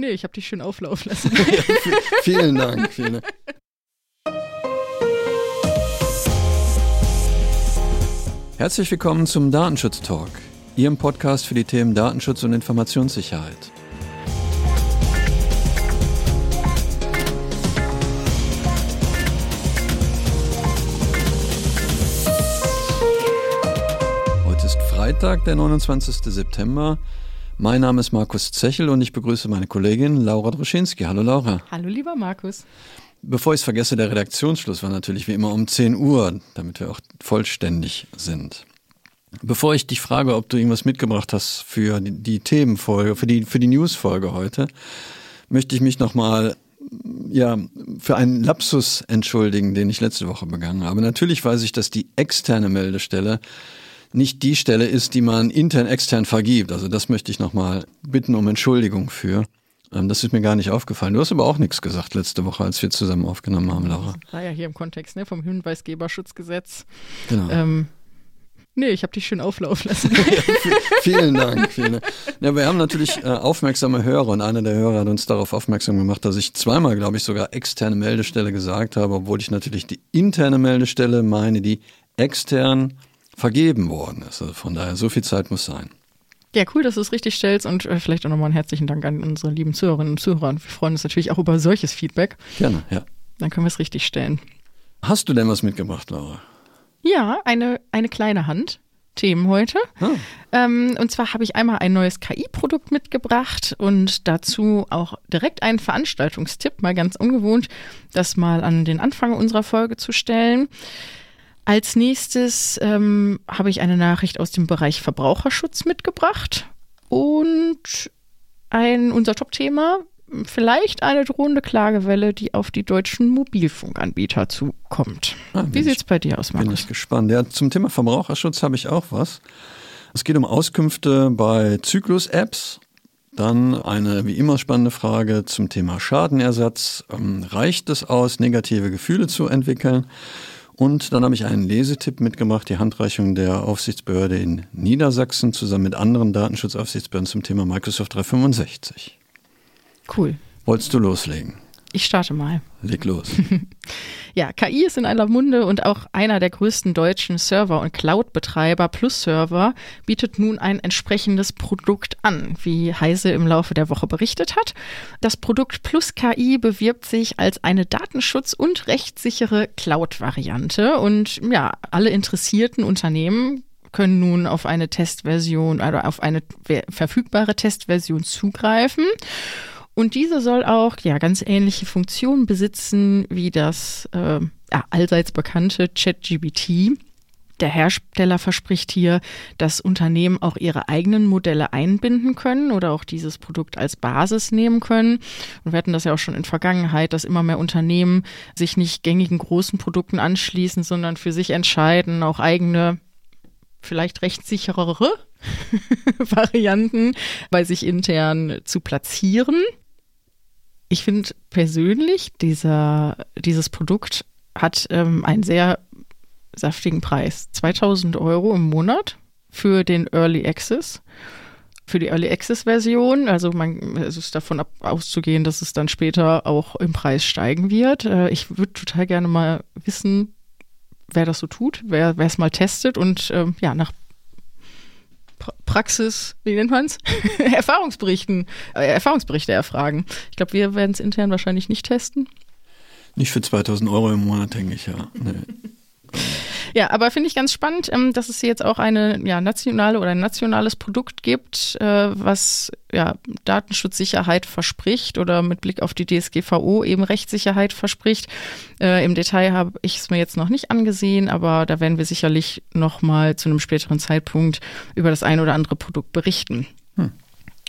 Nee, ich habe dich schön auflaufen lassen. vielen Dank. Vielen Dank. Herzlich willkommen zum Datenschutz Talk, Ihrem Podcast für die Themen Datenschutz und Informationssicherheit. Heute ist Freitag, der 29. September. Mein Name ist Markus Zechel und ich begrüße meine Kollegin Laura Droschinski. Hallo Laura. Hallo lieber Markus. Bevor ich es vergesse, der Redaktionsschluss war natürlich wie immer um 10 Uhr, damit wir auch vollständig sind. Bevor ich dich frage, ob du irgendwas mitgebracht hast für die, die Themenfolge, für die, für die Newsfolge heute, möchte ich mich nochmal ja, für einen Lapsus entschuldigen, den ich letzte Woche begangen habe. Natürlich weiß ich, dass die externe Meldestelle nicht die Stelle ist, die man intern, extern vergibt. Also das möchte ich nochmal bitten um Entschuldigung für. Ähm, das ist mir gar nicht aufgefallen. Du hast aber auch nichts gesagt letzte Woche, als wir zusammen aufgenommen haben, Laura. Das war ja hier im Kontext ne, vom Hinweisgeberschutzgesetz. Genau. Ähm, nee, ich habe dich schön auflaufen lassen. ja, vielen Dank. Vielen Dank. Ja, wir haben natürlich äh, aufmerksame Hörer und einer der Hörer hat uns darauf aufmerksam gemacht, dass ich zweimal, glaube ich, sogar externe Meldestelle gesagt habe, obwohl ich natürlich die interne Meldestelle meine, die extern vergeben worden ist. Also von daher, so viel Zeit muss sein. Ja, cool, dass du es richtig stellst und äh, vielleicht auch nochmal einen herzlichen Dank an unsere lieben Zuhörerinnen und Zuhörer. Wir freuen uns natürlich auch über solches Feedback. Gerne, ja. Dann können wir es richtig stellen. Hast du denn was mitgebracht, Laura? Ja, eine, eine kleine Hand. Themen heute. Ah. Ähm, und zwar habe ich einmal ein neues KI-Produkt mitgebracht und dazu auch direkt einen Veranstaltungstipp, mal ganz ungewohnt, das mal an den Anfang unserer Folge zu stellen. Als nächstes ähm, habe ich eine Nachricht aus dem Bereich Verbraucherschutz mitgebracht und ein unser Top-Thema, vielleicht eine drohende Klagewelle, die auf die deutschen Mobilfunkanbieter zukommt. Ah, Wie sieht es bei dir aus, Markus? Bin ich gespannt. Ja, zum Thema Verbraucherschutz habe ich auch was. Es geht um Auskünfte bei Zyklus-Apps. Dann eine wie immer spannende Frage zum Thema Schadenersatz. Ähm, reicht es aus, negative Gefühle zu entwickeln? Und dann habe ich einen Lesetipp mitgemacht, die Handreichung der Aufsichtsbehörde in Niedersachsen zusammen mit anderen Datenschutzaufsichtsbehörden zum Thema Microsoft 365. Cool. Wolltest du loslegen? Ich starte mal. Leg los. ja, KI ist in aller Munde und auch einer der größten deutschen Server- und Cloud-Betreiber Plus Server bietet nun ein entsprechendes Produkt an, wie Heise im Laufe der Woche berichtet hat. Das Produkt Plus KI bewirbt sich als eine Datenschutz- und rechtssichere Cloud-Variante und ja, alle interessierten Unternehmen können nun auf eine Testversion oder auf eine verfügbare Testversion zugreifen. Und diese soll auch ja ganz ähnliche Funktionen besitzen wie das äh, allseits bekannte ChatGBT. Der Hersteller verspricht hier, dass Unternehmen auch ihre eigenen Modelle einbinden können oder auch dieses Produkt als Basis nehmen können. Und wir hatten das ja auch schon in Vergangenheit, dass immer mehr Unternehmen sich nicht gängigen großen Produkten anschließen, sondern für sich entscheiden, auch eigene vielleicht rechtssicherere Varianten bei sich intern zu platzieren ich finde persönlich, dieser, dieses Produkt hat ähm, einen sehr saftigen Preis. 2000 Euro im Monat für den Early Access. Für die Early Access Version, also man, es ist davon ab, auszugehen, dass es dann später auch im Preis steigen wird. Äh, ich würde total gerne mal wissen, wer das so tut, wer es mal testet und ähm, ja, nach Praxis, wie nennt man es? Erfahrungsberichten, äh, Erfahrungsberichte erfragen. Ich glaube, wir werden es intern wahrscheinlich nicht testen. Nicht für 2000 Euro im Monat, denke ich, ja. Nee. Ja, aber finde ich ganz spannend, ähm, dass es hier jetzt auch eine ja, nationale oder ein nationales Produkt gibt, äh, was ja, Datenschutzsicherheit verspricht oder mit Blick auf die DSGVO eben Rechtssicherheit verspricht. Äh, Im Detail habe ich es mir jetzt noch nicht angesehen, aber da werden wir sicherlich noch mal zu einem späteren Zeitpunkt über das ein oder andere Produkt berichten. Hm.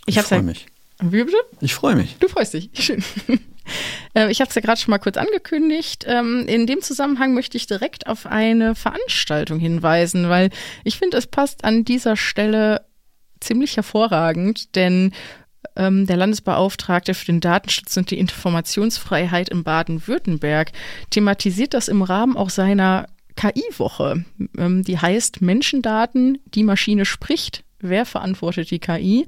Ich, ich freue mich. Wie bitte? Ich freue mich. Du freust dich. Schön. Äh, ich habe es ja gerade schon mal kurz angekündigt. Ähm, in dem Zusammenhang möchte ich direkt auf eine Veranstaltung hinweisen, weil ich finde, es passt an dieser Stelle ziemlich hervorragend, denn ähm, der Landesbeauftragte für den Datenschutz und die Informationsfreiheit in Baden-Württemberg thematisiert das im Rahmen auch seiner KI-Woche. Ähm, die heißt Menschendaten, die Maschine spricht wer verantwortet die KI.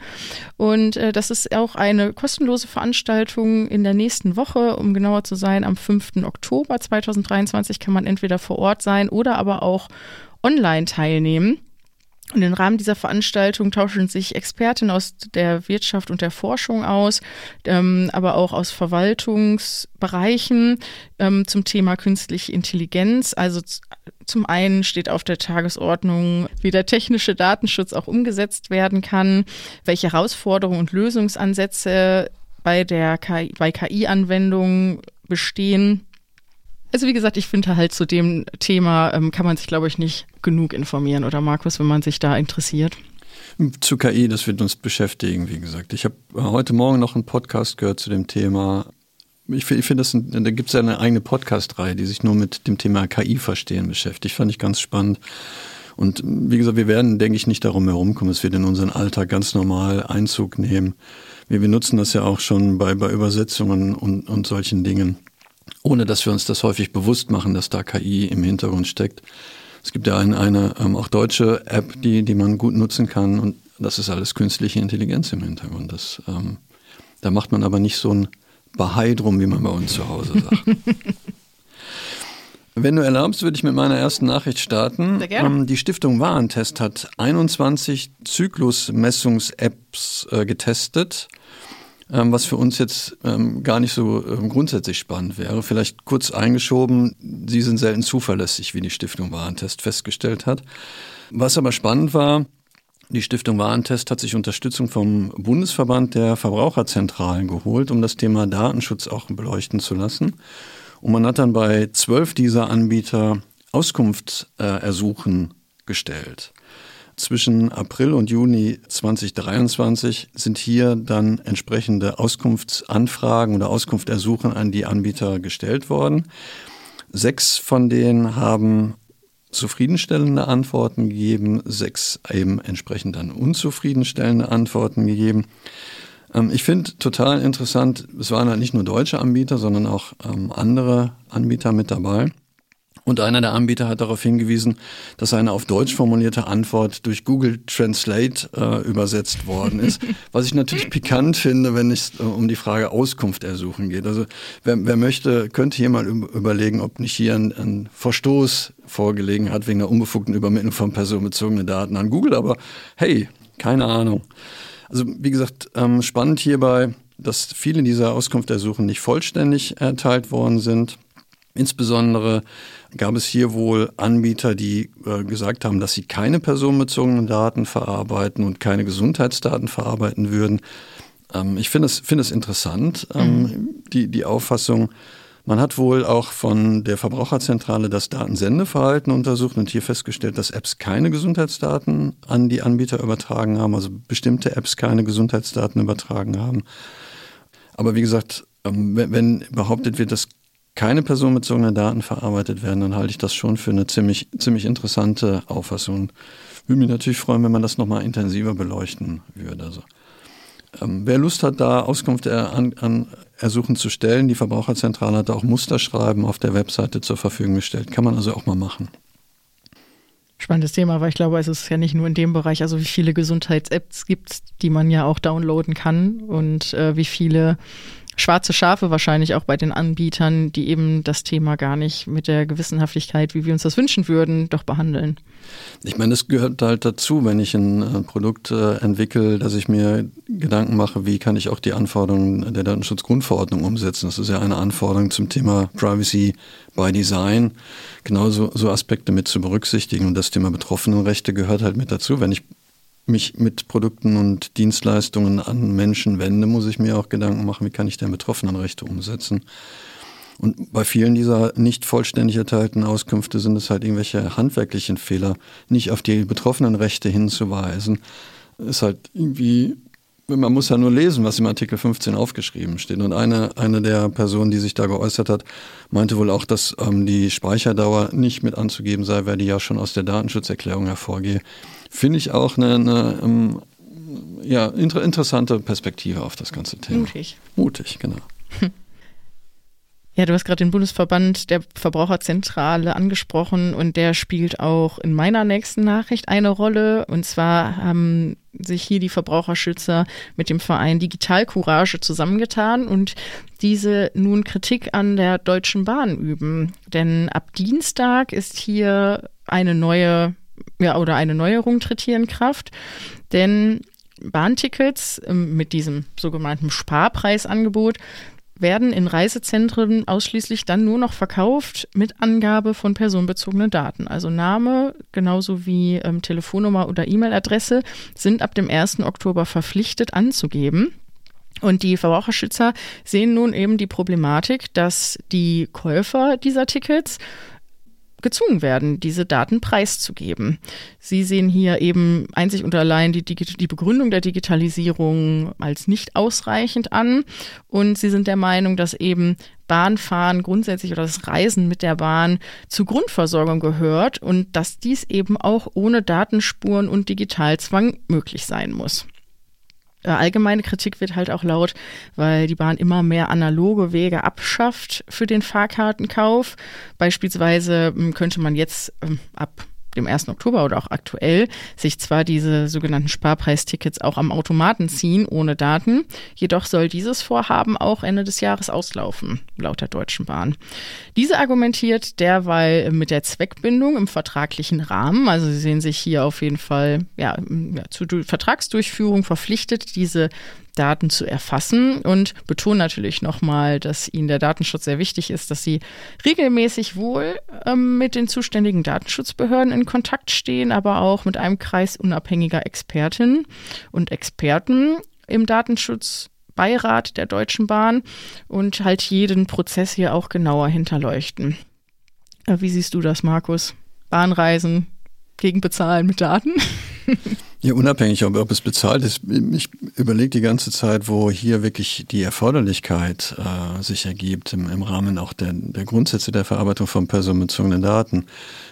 Und äh, das ist auch eine kostenlose Veranstaltung in der nächsten Woche, um genauer zu sein, am 5. Oktober 2023 kann man entweder vor Ort sein oder aber auch online teilnehmen. Und im Rahmen dieser Veranstaltung tauschen sich Experten aus der Wirtschaft und der Forschung aus, ähm, aber auch aus Verwaltungsbereichen ähm, zum Thema künstliche Intelligenz. Also zum einen steht auf der Tagesordnung, wie der technische Datenschutz auch umgesetzt werden kann, welche Herausforderungen und Lösungsansätze bei der KI, bei KI-Anwendungen bestehen also wie gesagt, ich finde halt zu dem Thema ähm, kann man sich, glaube ich, nicht genug informieren, oder Markus, wenn man sich da interessiert. Zu KI, das wird uns beschäftigen, wie gesagt. Ich habe äh, heute Morgen noch einen Podcast gehört zu dem Thema. Ich, ich finde, da gibt es ja eine eigene Podcast-Reihe, die sich nur mit dem Thema KI verstehen beschäftigt. Fand ich ganz spannend. Und wie gesagt, wir werden, denke ich, nicht darum herumkommen. Es wird in unseren Alltag ganz normal Einzug nehmen. Wir, wir nutzen das ja auch schon bei, bei Übersetzungen und, und solchen Dingen ohne dass wir uns das häufig bewusst machen, dass da KI im Hintergrund steckt. Es gibt ja eine, eine ähm, auch deutsche App, die, die man gut nutzen kann und das ist alles künstliche Intelligenz im Hintergrund. Das, ähm, da macht man aber nicht so ein Bahai drum, wie man bei uns zu Hause sagt. Wenn du erlaubst, würde ich mit meiner ersten Nachricht starten. Sehr gerne. Ähm, die Stiftung Warentest hat 21 Zyklusmessungs-Apps äh, getestet was für uns jetzt ähm, gar nicht so ähm, grundsätzlich spannend wäre. Vielleicht kurz eingeschoben, sie sind selten zuverlässig, wie die Stiftung Warentest festgestellt hat. Was aber spannend war, die Stiftung Warentest hat sich Unterstützung vom Bundesverband der Verbraucherzentralen geholt, um das Thema Datenschutz auch beleuchten zu lassen. Und man hat dann bei zwölf dieser Anbieter Auskunftsersuchen gestellt zwischen April und Juni 2023 sind hier dann entsprechende Auskunftsanfragen oder Auskunftersuchen an die Anbieter gestellt worden. Sechs von denen haben zufriedenstellende Antworten gegeben, sechs eben entsprechend dann unzufriedenstellende Antworten gegeben. Ähm, ich finde total interessant, es waren halt nicht nur deutsche Anbieter, sondern auch ähm, andere Anbieter mit dabei. Und einer der Anbieter hat darauf hingewiesen, dass eine auf Deutsch formulierte Antwort durch Google Translate äh, übersetzt worden ist. Was ich natürlich pikant finde, wenn es äh, um die Frage Auskunft ersuchen geht. Also wer, wer möchte, könnte hier mal überlegen, ob nicht hier ein, ein Verstoß vorgelegen hat wegen der unbefugten Übermittlung von personenbezogenen Daten an Google. Aber hey, keine Ahnung. Also wie gesagt, ähm, spannend hierbei, dass viele dieser Auskunftersuchen nicht vollständig erteilt worden sind. Insbesondere gab es hier wohl Anbieter, die äh, gesagt haben, dass sie keine personenbezogenen Daten verarbeiten und keine Gesundheitsdaten verarbeiten würden. Ähm, ich finde es, finde es interessant, ähm, mhm. die, die Auffassung. Man hat wohl auch von der Verbraucherzentrale das Datensendeverhalten untersucht und hier festgestellt, dass Apps keine Gesundheitsdaten an die Anbieter übertragen haben, also bestimmte Apps keine Gesundheitsdaten übertragen haben. Aber wie gesagt, ähm, wenn behauptet wird, dass keine personenbezogenen Daten verarbeitet werden, dann halte ich das schon für eine ziemlich, ziemlich interessante Auffassung. Würde mich natürlich freuen, wenn man das nochmal intensiver beleuchten würde. Also, ähm, wer Lust hat, da Auskunft an, an Ersuchen zu stellen, die Verbraucherzentrale hat auch Musterschreiben auf der Webseite zur Verfügung gestellt. Kann man also auch mal machen. Spannendes Thema, weil ich glaube, es ist ja nicht nur in dem Bereich, also wie viele Gesundheits-Apps gibt es, die man ja auch downloaden kann und äh, wie viele schwarze Schafe wahrscheinlich auch bei den Anbietern, die eben das Thema gar nicht mit der Gewissenhaftigkeit, wie wir uns das wünschen würden, doch behandeln. Ich meine, es gehört halt dazu, wenn ich ein äh, Produkt äh, entwickle, dass ich mir Gedanken mache, wie kann ich auch die Anforderungen der Datenschutzgrundverordnung umsetzen. Das ist ja eine Anforderung zum Thema Privacy by Design, genauso so Aspekte mit zu berücksichtigen. Und das Thema Betroffenenrechte gehört halt mit dazu. Wenn ich mich mit Produkten und Dienstleistungen an Menschen wende, muss ich mir auch Gedanken machen, wie kann ich denn Betroffenenrechte umsetzen. Und bei vielen dieser nicht vollständig erteilten Auskünfte sind es halt irgendwelche handwerklichen Fehler, nicht auf die Betroffenenrechte hinzuweisen. Ist halt irgendwie, man muss ja nur lesen, was im Artikel 15 aufgeschrieben steht. Und eine, eine der Personen, die sich da geäußert hat, meinte wohl auch, dass ähm, die Speicherdauer nicht mit anzugeben sei, weil die ja schon aus der Datenschutzerklärung hervorgehe finde ich auch eine, eine ähm, ja, inter interessante Perspektive auf das ganze Thema. Mutig. Mutig, genau. Ja, du hast gerade den Bundesverband der Verbraucherzentrale angesprochen und der spielt auch in meiner nächsten Nachricht eine Rolle. Und zwar haben sich hier die Verbraucherschützer mit dem Verein Digital Courage zusammengetan und diese nun Kritik an der Deutschen Bahn üben. Denn ab Dienstag ist hier eine neue, ja, oder eine Neuerung tritt hier in Kraft. Denn Bahntickets ähm, mit diesem sogenannten Sparpreisangebot werden in Reisezentren ausschließlich dann nur noch verkauft mit Angabe von personenbezogenen Daten. Also Name genauso wie ähm, Telefonnummer oder E-Mail-Adresse sind ab dem 1. Oktober verpflichtet anzugeben. Und die Verbraucherschützer sehen nun eben die Problematik, dass die Käufer dieser Tickets gezwungen werden, diese Daten preiszugeben. Sie sehen hier eben einzig und allein die, die, Begründung der Digitalisierung als nicht ausreichend an und sie sind der Meinung, dass eben Bahnfahren grundsätzlich oder das Reisen mit der Bahn zur Grundversorgung gehört und dass dies eben auch ohne Datenspuren und Digitalzwang möglich sein muss. Äh, allgemeine Kritik wird halt auch laut, weil die Bahn immer mehr analoge Wege abschafft für den Fahrkartenkauf. Beispielsweise hm, könnte man jetzt ähm, ab dem 1. Oktober oder auch aktuell sich zwar diese sogenannten Sparpreistickets auch am Automaten ziehen, ohne Daten, jedoch soll dieses Vorhaben auch Ende des Jahres auslaufen, laut der Deutschen Bahn. Diese argumentiert derweil mit der Zweckbindung im vertraglichen Rahmen, also sie sehen sich hier auf jeden Fall ja, zur Vertragsdurchführung verpflichtet, diese Daten zu erfassen und betonen natürlich nochmal, dass ihnen der Datenschutz sehr wichtig ist, dass sie regelmäßig wohl ähm, mit den zuständigen Datenschutzbehörden in Kontakt stehen, aber auch mit einem Kreis unabhängiger Expertinnen und Experten im Datenschutzbeirat der Deutschen Bahn und halt jeden Prozess hier auch genauer hinterleuchten. Äh, wie siehst du das, Markus? Bahnreisen gegen Bezahlen mit Daten? Ja, unabhängig, ob, ob es bezahlt ist. Ich überlege die ganze Zeit, wo hier wirklich die Erforderlichkeit äh, sich ergibt im, im Rahmen auch der, der Grundsätze der Verarbeitung von personenbezogenen Daten,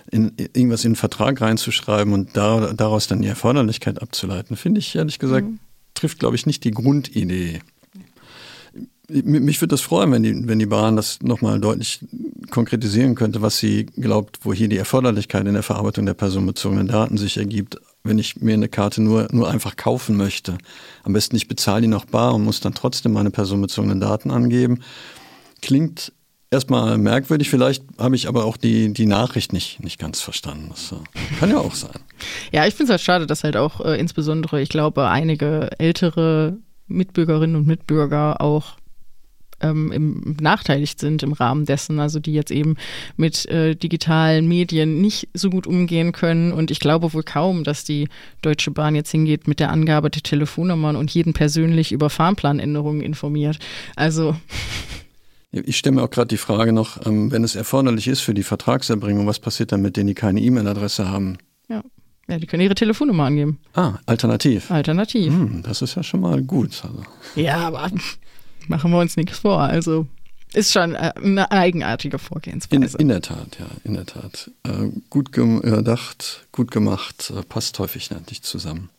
in, irgendwas in den Vertrag reinzuschreiben und da, daraus dann die Erforderlichkeit abzuleiten, finde ich ehrlich gesagt, mhm. trifft, glaube ich, nicht die Grundidee. Mich würde das freuen, wenn die, wenn die Bahn das nochmal deutlich konkretisieren könnte, was sie glaubt, wo hier die Erforderlichkeit in der Verarbeitung der personenbezogenen Daten sich ergibt, wenn ich mir eine Karte nur, nur einfach kaufen möchte. Am besten ich bezahle die noch bar und muss dann trotzdem meine personenbezogenen Daten angeben. Klingt erstmal merkwürdig, vielleicht habe ich aber auch die, die Nachricht nicht, nicht ganz verstanden. Das kann ja auch sein. Ja, ich finde es halt schade, dass halt auch äh, insbesondere, ich glaube, einige ältere Mitbürgerinnen und Mitbürger auch ähm, im, nachteilig sind im Rahmen dessen, also die jetzt eben mit äh, digitalen Medien nicht so gut umgehen können. Und ich glaube wohl kaum, dass die Deutsche Bahn jetzt hingeht mit der Angabe der Telefonnummern und jeden persönlich über Fahrplanänderungen informiert. Also ich stelle mir auch gerade die Frage noch, ähm, wenn es erforderlich ist für die Vertragserbringung, was passiert dann mit denen, die keine E-Mail-Adresse haben? Ja. Ja, die können ihre Telefonnummer angeben. Ah, alternativ. Alternativ. Hm, das ist ja schon mal gut. Also. Ja, aber Machen wir uns nichts vor. Also ist schon äh, eine eigenartige Vorgehensweise. In, in der Tat, ja, in der Tat. Äh, gut gedacht, gut gemacht, äh, passt häufig nicht zusammen.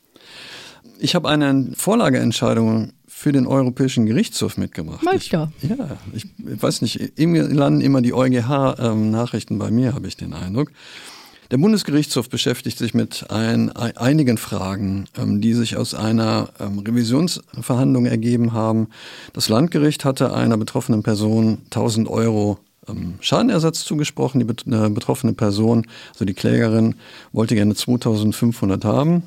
Ich habe eine Vorlageentscheidung für den Europäischen Gerichtshof mitgebracht. Meister. Ich, ja, ich, ich weiß nicht, landen immer die EuGH-Nachrichten ähm, bei mir, habe ich den Eindruck. Der Bundesgerichtshof beschäftigt sich mit ein, einigen Fragen, ähm, die sich aus einer ähm, Revisionsverhandlung ergeben haben. Das Landgericht hatte einer betroffenen Person 1000 Euro ähm, Schadenersatz zugesprochen. Die äh, betroffene Person, also die Klägerin, wollte gerne 2500 haben.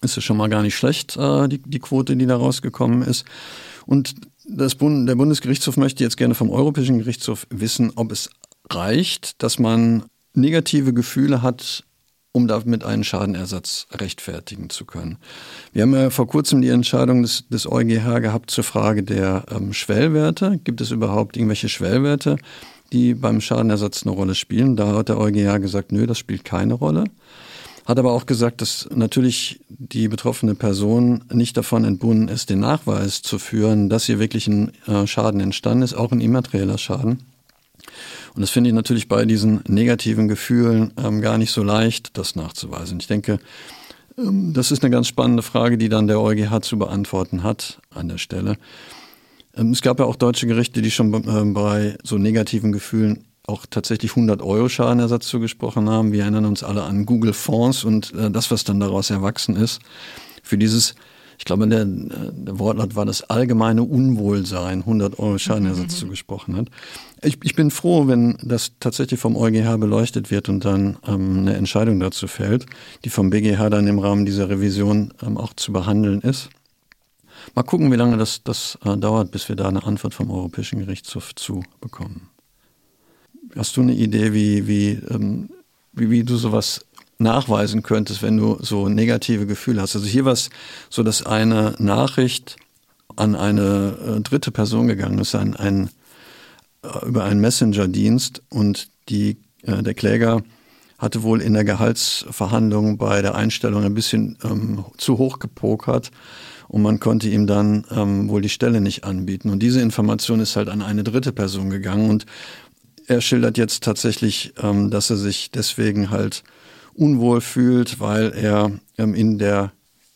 Ist ja schon mal gar nicht schlecht, äh, die, die Quote, die da rausgekommen ist. Und Bund, der Bundesgerichtshof möchte jetzt gerne vom Europäischen Gerichtshof wissen, ob es reicht, dass man negative Gefühle hat, um damit einen Schadenersatz rechtfertigen zu können. Wir haben ja vor kurzem die Entscheidung des, des EuGH gehabt zur Frage der ähm, Schwellwerte. Gibt es überhaupt irgendwelche Schwellwerte, die beim Schadenersatz eine Rolle spielen? Da hat der EuGH gesagt, nö, das spielt keine Rolle. Hat aber auch gesagt, dass natürlich die betroffene Person nicht davon entbunden ist, den Nachweis zu führen, dass hier wirklich ein äh, Schaden entstanden ist, auch ein immaterieller Schaden. Und das finde ich natürlich bei diesen negativen Gefühlen ähm, gar nicht so leicht, das nachzuweisen. Ich denke, ähm, das ist eine ganz spannende Frage, die dann der EuGH zu beantworten hat an der Stelle. Ähm, es gab ja auch deutsche Gerichte, die schon ähm, bei so negativen Gefühlen auch tatsächlich 100 Euro Schadenersatz zugesprochen haben. Wir erinnern uns alle an Google Fonds und äh, das, was dann daraus erwachsen ist. Für dieses, ich glaube, der, der Wortlaut war das allgemeine Unwohlsein, 100 Euro Schadenersatz mhm. zugesprochen hat. Ich, ich, bin froh, wenn das tatsächlich vom EuGH beleuchtet wird und dann ähm, eine Entscheidung dazu fällt, die vom BGH dann im Rahmen dieser Revision ähm, auch zu behandeln ist. Mal gucken, wie lange das, das äh, dauert, bis wir da eine Antwort vom Europäischen Gerichtshof zu bekommen. Hast du eine Idee, wie, wie, ähm, wie, wie du sowas nachweisen könntest, wenn du so negative Gefühle hast? Also hier war es so, dass eine Nachricht an eine äh, dritte Person gegangen ist, ein, ein, äh, über einen Messenger-Dienst und die, äh, der Kläger hatte wohl in der Gehaltsverhandlung bei der Einstellung ein bisschen ähm, zu hoch gepokert und man konnte ihm dann ähm, wohl die Stelle nicht anbieten. Und diese Information ist halt an eine dritte Person gegangen und er schildert jetzt tatsächlich, ähm, dass er sich deswegen halt unwohl fühlt, weil er ähm, in der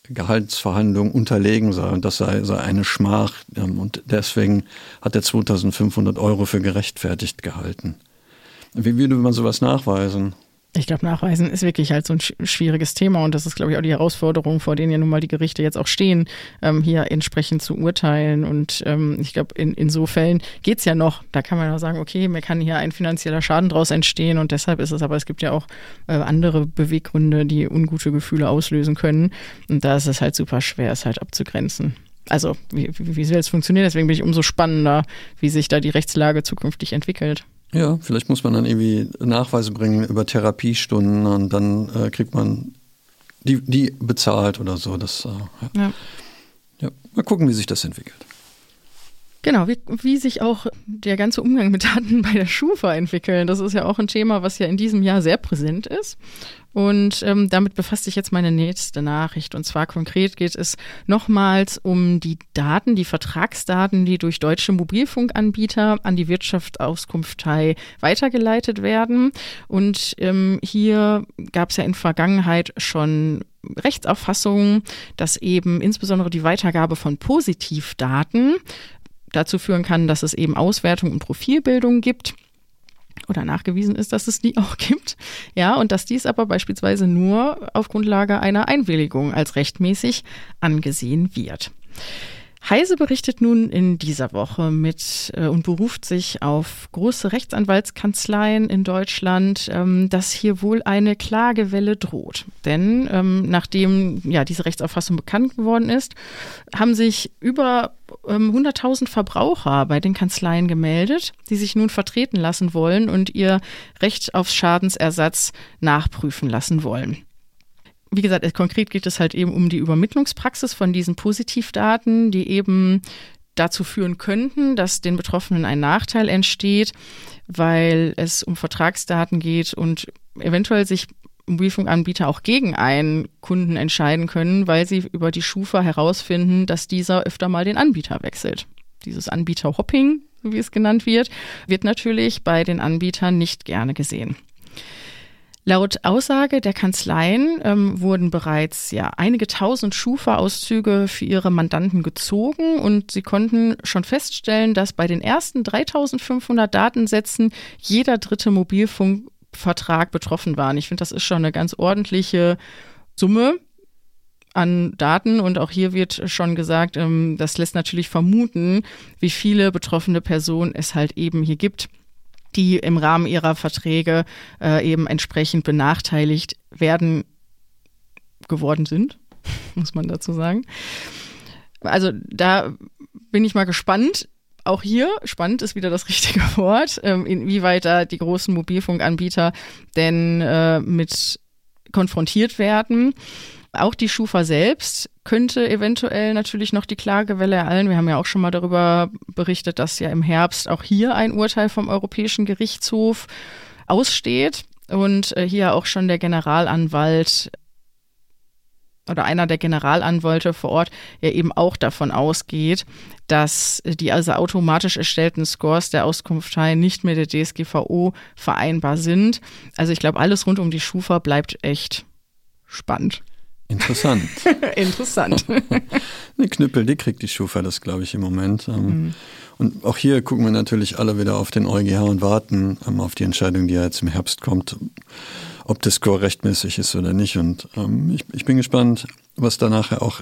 Gehaltsverhandlung unterlegen sei und das sei, sei eine Schmach ähm, und deswegen hat er 2500 Euro für gerechtfertigt gehalten. Wie würde man sowas nachweisen? Ich glaube, Nachweisen ist wirklich halt so ein schwieriges Thema und das ist, glaube ich, auch die Herausforderung, vor denen ja nun mal die Gerichte jetzt auch stehen, ähm, hier entsprechend zu urteilen. Und ähm, ich glaube, in, in so Fällen geht's ja noch. Da kann man auch sagen, okay, mir kann hier ein finanzieller Schaden draus entstehen und deshalb ist es, aber es gibt ja auch äh, andere Beweggründe, die ungute Gefühle auslösen können. Und da ist es halt super schwer, es halt abzugrenzen. Also, wie, wie soll es funktionieren? Deswegen bin ich umso spannender, wie sich da die Rechtslage zukünftig entwickelt. Ja, vielleicht muss man dann irgendwie Nachweise bringen über Therapiestunden und dann äh, kriegt man die, die bezahlt oder so. Das, äh, ja. ja. Mal gucken, wie sich das entwickelt. Genau, wie, wie sich auch der ganze Umgang mit Daten bei der Schufa entwickeln. Das ist ja auch ein Thema, was ja in diesem Jahr sehr präsent ist. Und ähm, damit befasst sich jetzt meine nächste Nachricht. Und zwar konkret geht es nochmals um die Daten, die Vertragsdaten, die durch deutsche Mobilfunkanbieter an die Wirtschaftsauskunftei weitergeleitet werden. Und ähm, hier gab es ja in Vergangenheit schon Rechtsauffassungen, dass eben insbesondere die Weitergabe von Positivdaten dazu führen kann, dass es eben Auswertung und Profilbildung gibt oder nachgewiesen ist, dass es die auch gibt. Ja, und dass dies aber beispielsweise nur auf Grundlage einer Einwilligung als rechtmäßig angesehen wird. Heise berichtet nun in dieser Woche mit äh, und beruft sich auf große Rechtsanwaltskanzleien in Deutschland, ähm, dass hier wohl eine Klagewelle droht. Denn ähm, nachdem ja diese Rechtsauffassung bekannt geworden ist, haben sich über ähm, 100.000 Verbraucher bei den Kanzleien gemeldet, die sich nun vertreten lassen wollen und ihr Recht auf Schadensersatz nachprüfen lassen wollen wie gesagt, konkret geht es halt eben um die Übermittlungspraxis von diesen Positivdaten, die eben dazu führen könnten, dass den Betroffenen ein Nachteil entsteht, weil es um Vertragsdaten geht und eventuell sich Mobilfunkanbieter auch gegen einen Kunden entscheiden können, weil sie über die Schufa herausfinden, dass dieser öfter mal den Anbieter wechselt. Dieses Anbieter-Hopping, wie es genannt wird, wird natürlich bei den Anbietern nicht gerne gesehen. Laut Aussage der Kanzleien ähm, wurden bereits ja einige tausend Schufa-Auszüge für ihre Mandanten gezogen und sie konnten schon feststellen, dass bei den ersten 3500 Datensätzen jeder dritte Mobilfunkvertrag betroffen war. Und ich finde, das ist schon eine ganz ordentliche Summe an Daten und auch hier wird schon gesagt, ähm, das lässt natürlich vermuten, wie viele betroffene Personen es halt eben hier gibt die im Rahmen ihrer Verträge äh, eben entsprechend benachteiligt werden geworden sind, muss man dazu sagen. Also da bin ich mal gespannt. Auch hier, spannend ist wieder das richtige Wort, ähm, inwieweit da die großen Mobilfunkanbieter denn äh, mit konfrontiert werden. Auch die Schufa selbst könnte eventuell natürlich noch die Klagewelle ereilen. Wir haben ja auch schon mal darüber berichtet, dass ja im Herbst auch hier ein Urteil vom Europäischen Gerichtshof aussteht und äh, hier auch schon der Generalanwalt oder einer der Generalanwälte vor Ort ja eben auch davon ausgeht, dass die also automatisch erstellten Scores der Auskunftei nicht mit der DSGVO vereinbar sind. Also ich glaube, alles rund um die Schufa bleibt echt spannend. Interessant. Interessant. Eine Knüppel, die kriegt die Schufa, das glaube ich im Moment. Ähm, mhm. Und auch hier gucken wir natürlich alle wieder auf den EuGH und warten ähm, auf die Entscheidung, die ja jetzt im Herbst kommt, ob das Score rechtmäßig ist oder nicht. Und ähm, ich, ich bin gespannt, was da nachher auch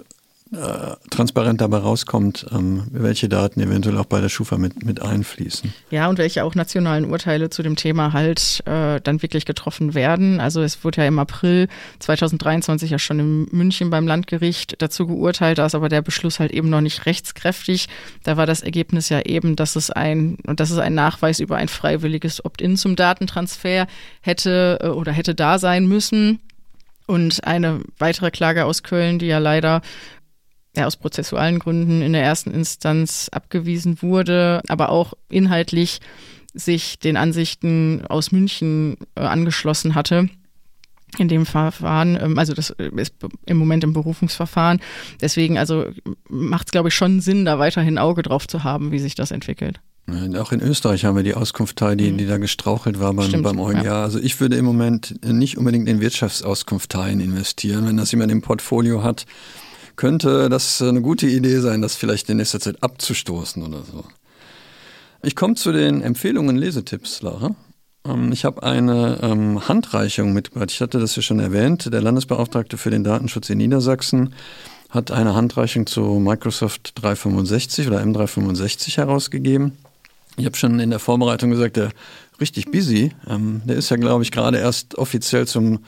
äh, transparent dabei rauskommt, ähm, welche Daten eventuell auch bei der Schufa mit, mit einfließen. Ja, und welche auch nationalen Urteile zu dem Thema halt äh, dann wirklich getroffen werden. Also es wurde ja im April 2023 ja schon in München beim Landgericht dazu geurteilt, da ist aber der Beschluss halt eben noch nicht rechtskräftig. Da war das Ergebnis ja eben, dass es ein, dass es ein Nachweis über ein freiwilliges Opt-in zum Datentransfer hätte äh, oder hätte da sein müssen. Und eine weitere Klage aus Köln, die ja leider ja, aus prozessualen Gründen in der ersten Instanz abgewiesen wurde, aber auch inhaltlich sich den Ansichten aus München äh, angeschlossen hatte in dem Verfahren, ähm, also das ist im Moment im Berufungsverfahren. Deswegen also macht es, glaube ich, schon Sinn, da weiterhin Auge drauf zu haben, wie sich das entwickelt. Auch in Österreich haben wir die Auskunftei, die, mhm. die da gestrauchelt war beim, Stimmt, beim EuGH. Ja. Also ich würde im Moment nicht unbedingt in Wirtschaftsauskunfteien investieren. Wenn das jemand im Portfolio hat, könnte das eine gute Idee sein, das vielleicht in nächster Zeit abzustoßen oder so. Ich komme zu den Empfehlungen, Lesetipps, Lara. Ähm, ich habe eine ähm, Handreichung mitgebracht. Ich hatte das ja schon erwähnt. Der Landesbeauftragte für den Datenschutz in Niedersachsen hat eine Handreichung zu Microsoft 365 oder M365 herausgegeben. Ich habe schon in der Vorbereitung gesagt, der richtig busy. Ähm, der ist ja, glaube ich, gerade erst offiziell zum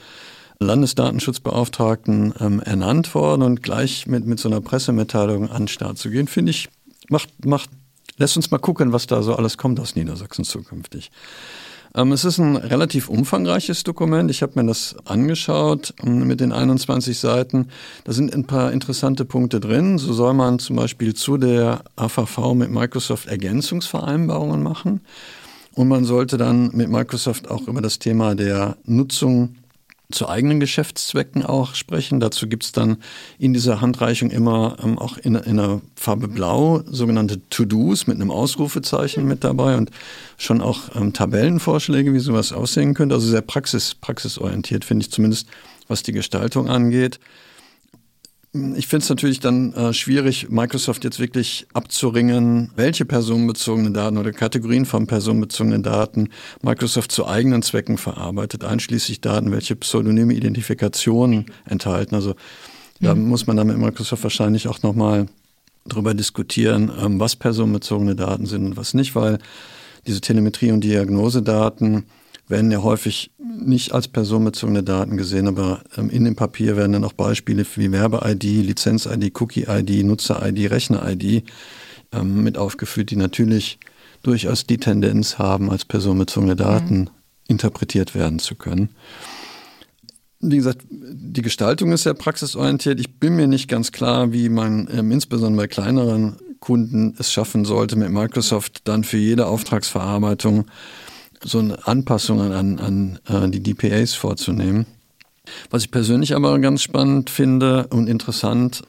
Landesdatenschutzbeauftragten ähm, ernannt worden und gleich mit, mit so einer Pressemitteilung an den Start zu gehen, finde ich, macht, macht, lässt uns mal gucken, was da so alles kommt aus Niedersachsen zukünftig. Ähm, es ist ein relativ umfangreiches Dokument. Ich habe mir das angeschaut ähm, mit den 21 Seiten. Da sind ein paar interessante Punkte drin. So soll man zum Beispiel zu der AVV mit Microsoft Ergänzungsvereinbarungen machen. Und man sollte dann mit Microsoft auch über das Thema der Nutzung zu eigenen Geschäftszwecken auch sprechen. Dazu gibt es dann in dieser Handreichung immer ähm, auch in, in der Farbe Blau sogenannte To-Dos mit einem Ausrufezeichen mit dabei und schon auch ähm, Tabellenvorschläge, wie sowas aussehen könnte. Also sehr praxis, praxisorientiert, finde ich zumindest, was die Gestaltung angeht. Ich finde es natürlich dann äh, schwierig, Microsoft jetzt wirklich abzuringen, welche personenbezogenen Daten oder Kategorien von personenbezogenen Daten Microsoft zu eigenen Zwecken verarbeitet, einschließlich Daten, welche pseudonyme Identifikationen enthalten. Also da mhm. muss man dann mit Microsoft wahrscheinlich auch nochmal drüber diskutieren, ähm, was personenbezogene Daten sind und was nicht, weil diese Telemetrie- und Diagnosedaten werden ja häufig nicht als personenbezogene Daten gesehen, aber ähm, in dem Papier werden dann auch Beispiele wie Werbe-ID, Lizenz-ID, Cookie-ID, Nutzer-ID, Rechner-ID ähm, mit aufgeführt, die natürlich durchaus die Tendenz haben, als personenbezogene Daten mhm. interpretiert werden zu können. Wie gesagt, die Gestaltung ist ja praxisorientiert. Ich bin mir nicht ganz klar, wie man ähm, insbesondere bei kleineren Kunden es schaffen sollte, mit Microsoft dann für jede Auftragsverarbeitung so eine Anpassung an, an, an die DPAs vorzunehmen. Was ich persönlich aber ganz spannend finde und interessant,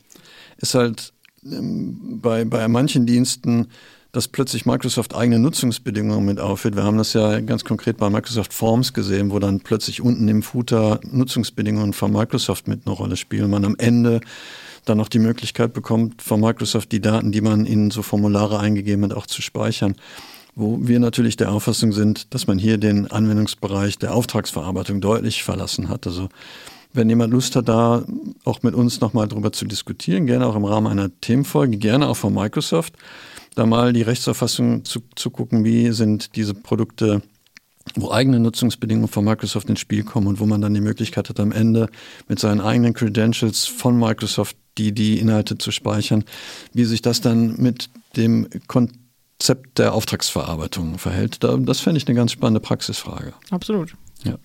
ist halt ähm, bei, bei manchen Diensten, dass plötzlich Microsoft eigene Nutzungsbedingungen mit aufführt. Wir haben das ja ganz konkret bei Microsoft Forms gesehen, wo dann plötzlich unten im Footer Nutzungsbedingungen von Microsoft mit eine Rolle spielen. Man am Ende dann noch die Möglichkeit bekommt, von Microsoft die Daten, die man in so Formulare eingegeben hat, auch zu speichern wo wir natürlich der Auffassung sind, dass man hier den Anwendungsbereich der Auftragsverarbeitung deutlich verlassen hat. Also wenn jemand Lust hat, da auch mit uns nochmal drüber zu diskutieren, gerne auch im Rahmen einer Themenfolge, gerne auch von Microsoft, da mal die Rechtsauffassung zu, zu gucken, wie sind diese Produkte, wo eigene Nutzungsbedingungen von Microsoft ins Spiel kommen und wo man dann die Möglichkeit hat, am Ende mit seinen eigenen Credentials von Microsoft die, die Inhalte zu speichern, wie sich das dann mit dem Kontext Konzept der Auftragsverarbeitung verhält. Das fände ich eine ganz spannende Praxisfrage. Absolut. Ja.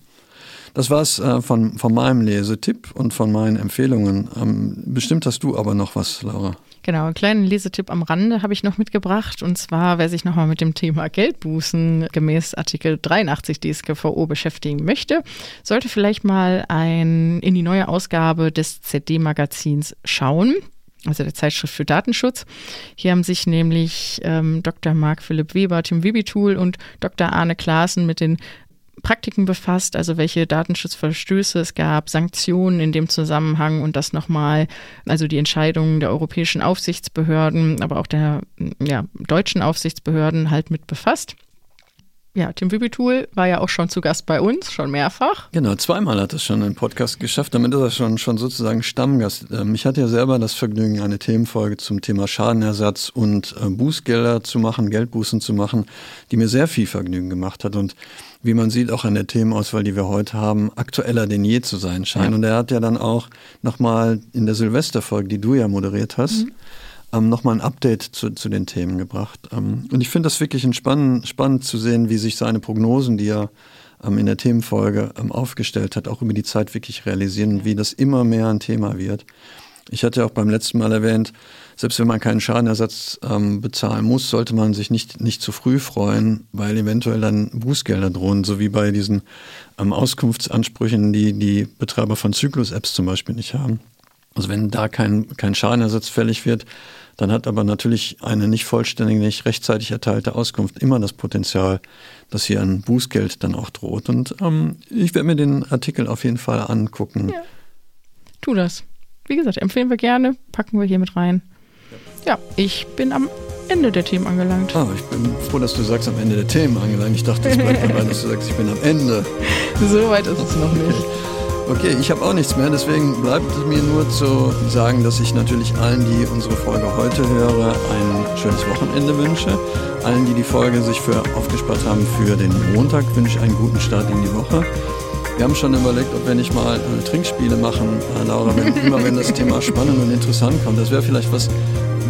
Das war es äh, von, von meinem Lesetipp und von meinen Empfehlungen. Ähm, bestimmt hast du aber noch was, Laura. Genau, einen kleinen Lesetipp am Rande habe ich noch mitgebracht. Und zwar, wer sich nochmal mit dem Thema Geldbußen gemäß Artikel 83 DSGVO beschäftigen möchte, sollte vielleicht mal ein, in die neue Ausgabe des ZD-Magazins schauen also der Zeitschrift für Datenschutz. Hier haben sich nämlich ähm, Dr. Marc Philipp Weber, Tim Wibitool und Dr. Arne Klaassen mit den Praktiken befasst, also welche Datenschutzverstöße es gab, Sanktionen in dem Zusammenhang und das nochmal, also die Entscheidungen der europäischen Aufsichtsbehörden, aber auch der ja, deutschen Aufsichtsbehörden halt mit befasst. Ja, Tim Wibitul war ja auch schon zu Gast bei uns, schon mehrfach. Genau, zweimal hat es schon einen Podcast geschafft. Damit ist er schon, schon sozusagen Stammgast. Ähm, ich hatte ja selber das Vergnügen, eine Themenfolge zum Thema Schadenersatz und äh, Bußgelder zu machen, Geldbußen zu machen, die mir sehr viel Vergnügen gemacht hat. Und wie man sieht, auch an der Themenauswahl, die wir heute haben, aktueller denn je zu sein scheint. Ja. Und er hat ja dann auch nochmal in der Silvesterfolge, die du ja moderiert hast, mhm ähm, nochmal ein Update zu, zu den Themen gebracht. Ähm, und ich finde das wirklich spannend, spannend zu sehen, wie sich seine Prognosen, die er ähm, in der Themenfolge ähm, aufgestellt hat, auch über die Zeit wirklich realisieren und wie das immer mehr ein Thema wird. Ich hatte auch beim letzten Mal erwähnt, selbst wenn man keinen Schadenersatz ähm, bezahlen muss, sollte man sich nicht, nicht zu früh freuen, weil eventuell dann Bußgelder drohen, so wie bei diesen ähm, Auskunftsansprüchen, die die Betreiber von Zyklus-Apps zum Beispiel nicht haben. Also wenn da kein, kein Schadenersatz fällig wird, dann hat aber natürlich eine nicht vollständige, nicht rechtzeitig erteilte Auskunft immer das Potenzial, dass hier ein Bußgeld dann auch droht. Und ähm, ich werde mir den Artikel auf jeden Fall angucken. Ja. Tu das. Wie gesagt, empfehlen wir gerne, packen wir hier mit rein. Ja, ich bin am Ende der Themen angelangt. Ah, ich bin froh, dass du sagst, am Ende der Themen angelangt. Ich dachte, es bleibt dabei, dass du sagst, ich bin am Ende. So weit ist es noch nicht. Okay, ich habe auch nichts mehr, deswegen bleibt es mir nur zu sagen, dass ich natürlich allen, die unsere Folge heute hören, ein schönes Wochenende wünsche. Allen, die die Folge sich für aufgespart haben für den Montag, wünsche ich einen guten Start in die Woche. Wir haben schon überlegt, ob wir nicht mal äh, Trinkspiele machen, äh, Laura, wenn, immer wenn das Thema spannend und interessant kommt. Das wäre vielleicht was,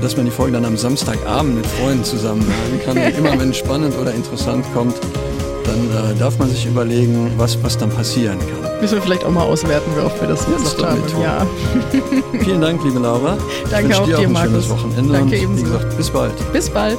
dass man die Folge dann am Samstagabend mit Freunden zusammen hören kann. immer wenn spannend oder interessant kommt, dann äh, darf man sich überlegen, was, was dann passieren kann. Müssen wir vielleicht auch mal auswerten, wie oft wir das jetzt haben Ja. Vielen Dank, liebe Laura. Danke ich auch dir, dir auch ein Markus. schönes Wochenende. Danke und, ebenso. Wie gesagt, bis bald. Bis bald.